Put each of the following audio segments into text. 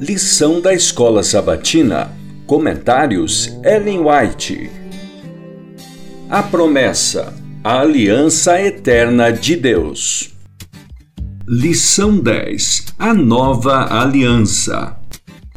Lição da Escola Sabatina. Comentários Ellen White. A promessa. A aliança eterna de Deus. Lição 10. A nova aliança.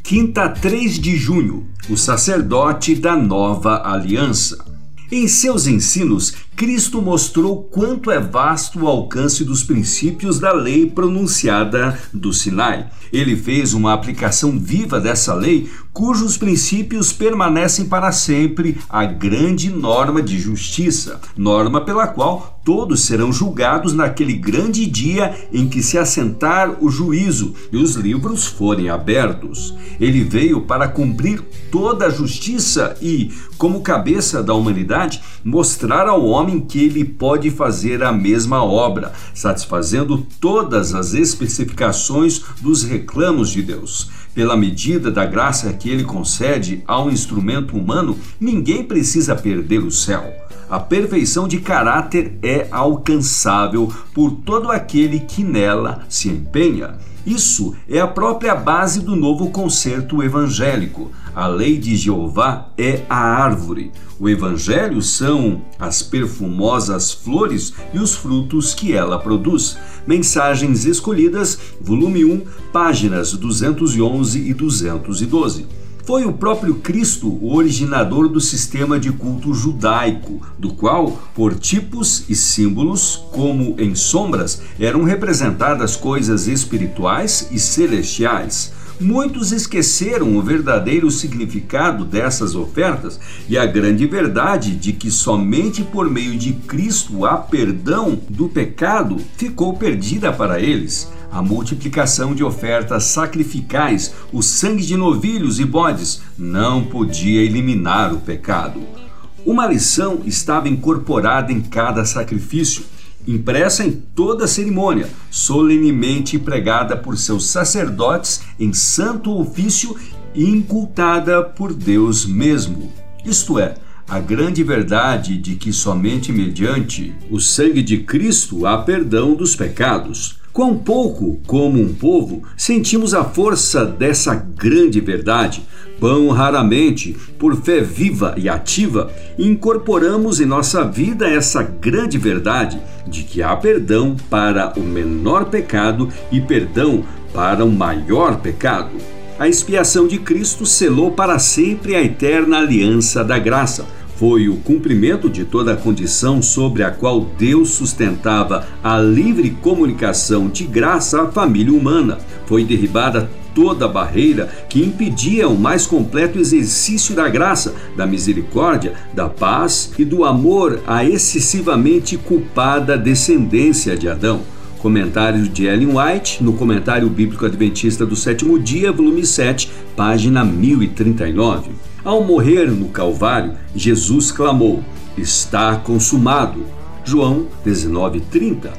Quinta 3 de junho. O sacerdote da nova aliança. Em seus ensinos, Cristo mostrou quanto é vasto o alcance dos princípios da lei pronunciada do Sinai. Ele fez uma aplicação viva dessa lei, cujos princípios permanecem para sempre a grande norma de justiça, norma pela qual todos serão julgados naquele grande dia em que se assentar o juízo e os livros forem abertos. Ele veio para cumprir toda a justiça e, como cabeça da humanidade, mostrar ao homem que ele pode fazer a mesma obra, satisfazendo todas as especificações dos reclamos de Deus. Pela medida da graça que ele concede ao instrumento humano, ninguém precisa perder o céu. A perfeição de caráter é alcançável por todo aquele que nela se empenha. Isso é a própria base do novo concerto evangélico. A lei de Jeová é a árvore. O evangelho são as perfumosas flores e os frutos que ela produz. Mensagens escolhidas, volume 1, páginas 211 e 212. Foi o próprio Cristo o originador do sistema de culto judaico, do qual, por tipos e símbolos, como em sombras, eram representadas coisas espirituais e celestiais. Muitos esqueceram o verdadeiro significado dessas ofertas e a grande verdade de que somente por meio de Cristo há perdão do pecado ficou perdida para eles a multiplicação de ofertas sacrificais, o sangue de novilhos e bodes, não podia eliminar o pecado. Uma lição estava incorporada em cada sacrifício, impressa em toda a cerimônia, solenemente pregada por seus sacerdotes em santo ofício e incultada por Deus mesmo. Isto é, a grande verdade de que somente mediante o sangue de Cristo há perdão dos pecados. Quão pouco, como um povo, sentimos a força dessa grande verdade, pão raramente, por fé viva e ativa, incorporamos em nossa vida essa grande verdade de que há perdão para o menor pecado e perdão para o maior pecado. A expiação de Cristo selou para sempre a eterna aliança da graça foi o cumprimento de toda a condição sobre a qual Deus sustentava a livre comunicação de graça à família humana. Foi derribada toda a barreira que impedia o mais completo exercício da graça, da misericórdia, da paz e do amor à excessivamente culpada descendência de Adão. Comentário de Ellen White, no Comentário Bíblico Adventista do Sétimo Dia, volume 7, página 1039. Ao morrer no Calvário, Jesus clamou: Está consumado. João 19:30.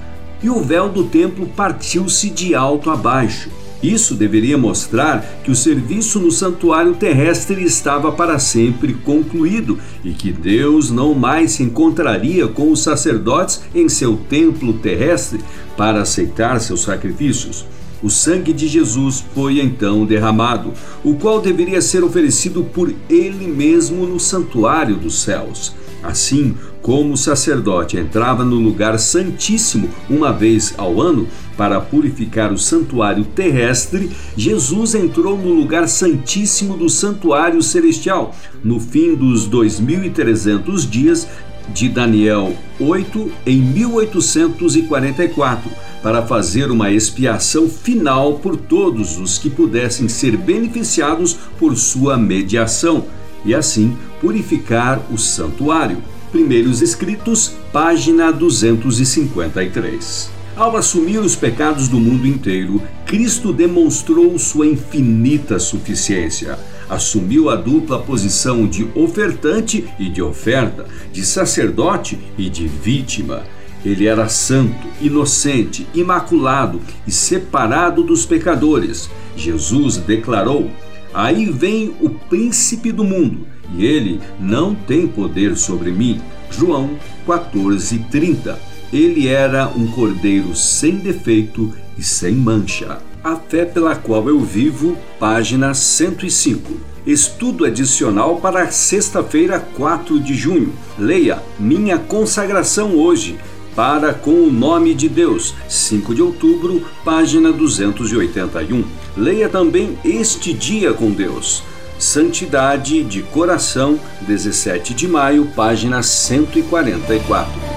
E o véu do templo partiu-se de alto a baixo. Isso deveria mostrar que o serviço no santuário terrestre estava para sempre concluído e que Deus não mais se encontraria com os sacerdotes em seu templo terrestre para aceitar seus sacrifícios. O sangue de Jesus foi então derramado, o qual deveria ser oferecido por ele mesmo no santuário dos céus. Assim como o sacerdote entrava no lugar santíssimo uma vez ao ano para purificar o santuário terrestre, Jesus entrou no lugar santíssimo do santuário celestial no fim dos 2300 dias de Daniel 8 em 1844 para fazer uma expiação final por todos os que pudessem ser beneficiados por sua mediação e assim purificar o santuário. Primeiros Escritos, página 253. Ao assumir os pecados do mundo inteiro, Cristo demonstrou sua infinita suficiência. Assumiu a dupla posição de ofertante e de oferta, de sacerdote e de vítima ele era santo, inocente, imaculado e separado dos pecadores. Jesus declarou: Aí vem o príncipe do mundo, e ele não tem poder sobre mim. João 14:30. Ele era um cordeiro sem defeito e sem mancha. A Fé pela Qual Eu Vivo, página 105. Estudo adicional para sexta-feira, 4 de junho. Leia Minha Consagração Hoje, para com o Nome de Deus, 5 de outubro, página 281. Leia também Este Dia com Deus. Santidade de Coração, 17 de maio, página 144.